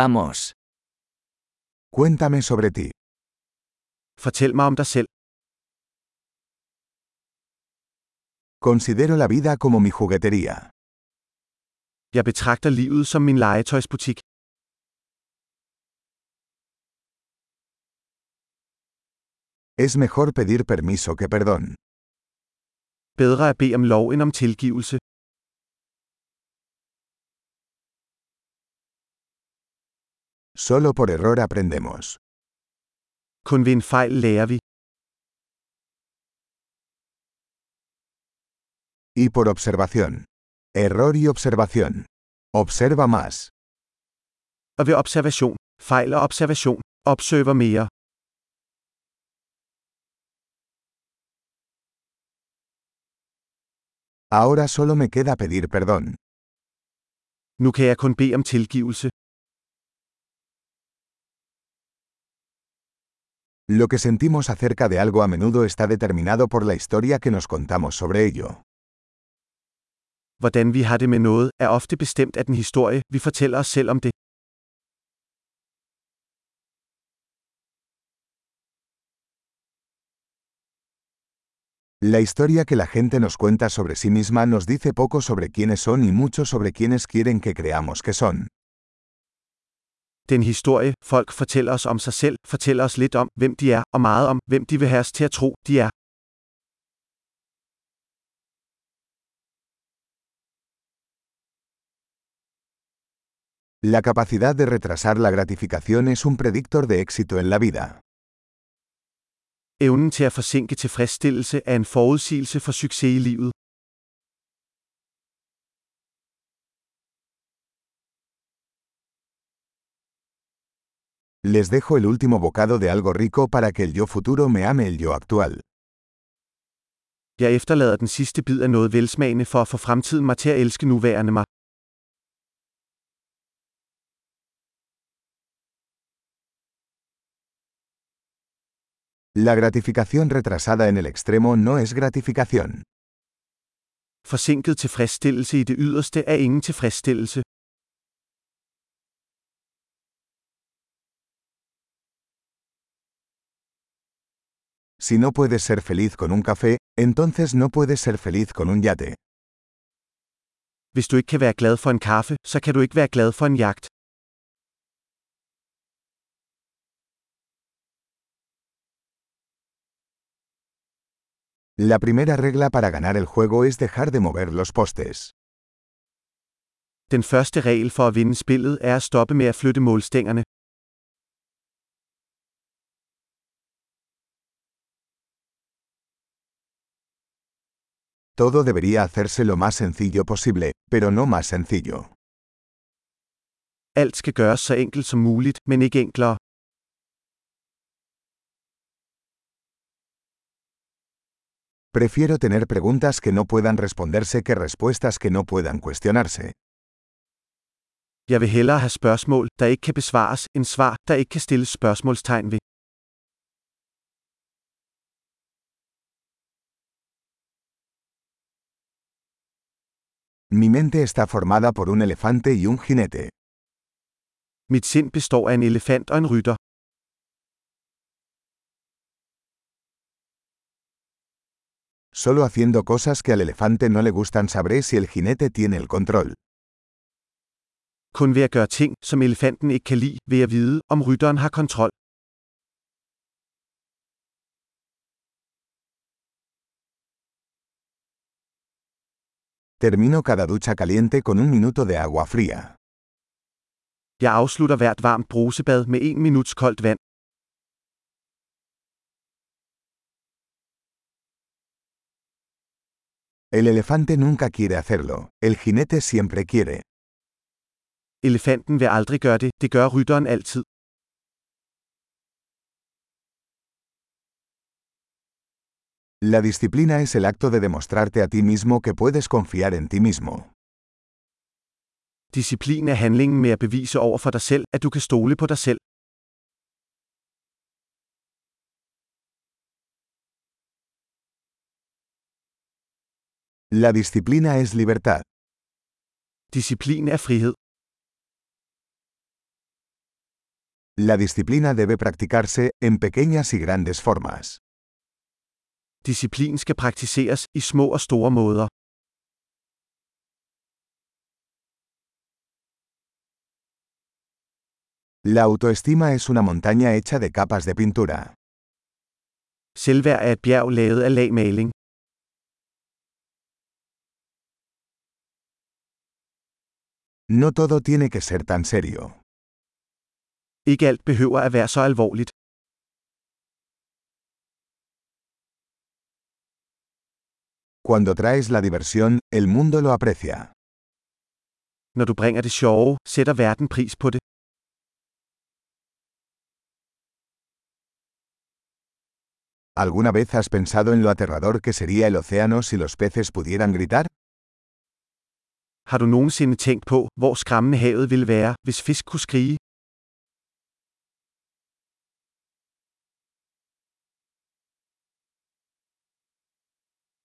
Vamos. Cuéntame sobre ti. Fortæl mig om dig selv. Considero la vida como mi juguetería. Jeg betragter livet som min legetøjsbutik. Es mejor pedir permiso que perdón. Bedre at bede om lov end om tilgivelse. Solo por error aprendemos. Kun ved en fejl lærer vi. Y por observación. Error y observación. Observa más. Og ved observation, fejl og observation, observer mere. Ahora solo me queda pedir perdón. Nu kan jeg kun bede om tilgivelse. Lo que sentimos acerca de algo a menudo está determinado por la historia que nos contamos sobre ello. Hvordan vi har det med noget, er ofte bestemt af den historie, vi fortæller os selv om det. La historia que la gente nos cuenta sobre sí misma nos dice poco sobre quiénes son y mucho sobre quiénes quieren que creamos que son. Den historie, folk fortæller os om sig selv, fortæller os lidt om, hvem de er, og meget om, hvem de vil have os til at tro, de er. La capacidad de retrasar la gratificación es un predictor de éxito en la vida. Evnen til at forsinke tilfredsstillelse er en forudsigelse for succes i livet. Les dejo el último bocado de algo rico para que el yo futuro me ame el yo actual. Jeg efterlader den sidste bid af noget velsmagende for at få fremtiden mig til at elske nuværende mig. La gratificación retrasada en el extremo no es gratificación. Forsinket tilfredsstillelse i det yderste er ingen tilfredsstillelse. Si no puedes ser feliz con un café, entonces no puedes ser feliz con un yate. Hvis du ikke kan være glad for en kaffe, så kan du ikke være glad for en jagt. La primera regla para ganar el juego es dejar de mover los postes. Den første regel for at vinde spillet er at stoppe med at flytte målstængerne. Todo debería hacerse lo más sencillo posible, pero no más sencillo. Alt skal gøres så enkelt som muligt, men ikke enklere. Prefiero tener preguntas que no puedan responderse que respuestas que no puedan cuestionarse. Jeg vil hellere have spørgsmål, der ikke kan besvares, end svar, der ikke kan stilles spørgsmålstegn ved. Mi mente está formada por un elefante y un jinete. Mit sind består af en elefant og en rytter. Solo haciendo cosas que al elefante no le gustan sabré si el jinete tiene el control. Kun ved at gøre ting, som elefanten ikke kan lide, vil jeg vide, om rytteren har kontrol. Termino cada ducha caliente con un minuto de agua fría. Jeg afslutter hvert varmt brusebad med en minuts koldt vand. El elefante nunca quiere hacerlo, el jinete siempre quiere. Elefanten vil aldrig gøre det, det gør rytteren altid. La disciplina es el acto de demostrarte a ti mismo que puedes confiar en ti mismo. Disciplin er handlingen med at bevise over for dig selv, at du kan stole på dig selv. La disciplina es libertad. Disciplin er frihed. La disciplina debe practicarse en pequeñas y grandes formas. Disciplin skal praktiseres i små og store måder. La autoestima es una montaña hecha de capas de pintura. Selvværd er et bjerg lavet af lagmaling. No todo tiene que ser tan serio. Ikke alt behøver at være så alvorligt. Cuando traes la diversión, el mundo lo aprecia. Når du bringer det sjove, sætter verden pris på det. ¿Alguna vez has pensado en lo aterrador que sería el océano si los peces pudieran gritar? Har du nogensinde tænkt på, hvor skræmmende havet ville være, hvis fisk kunne skrige?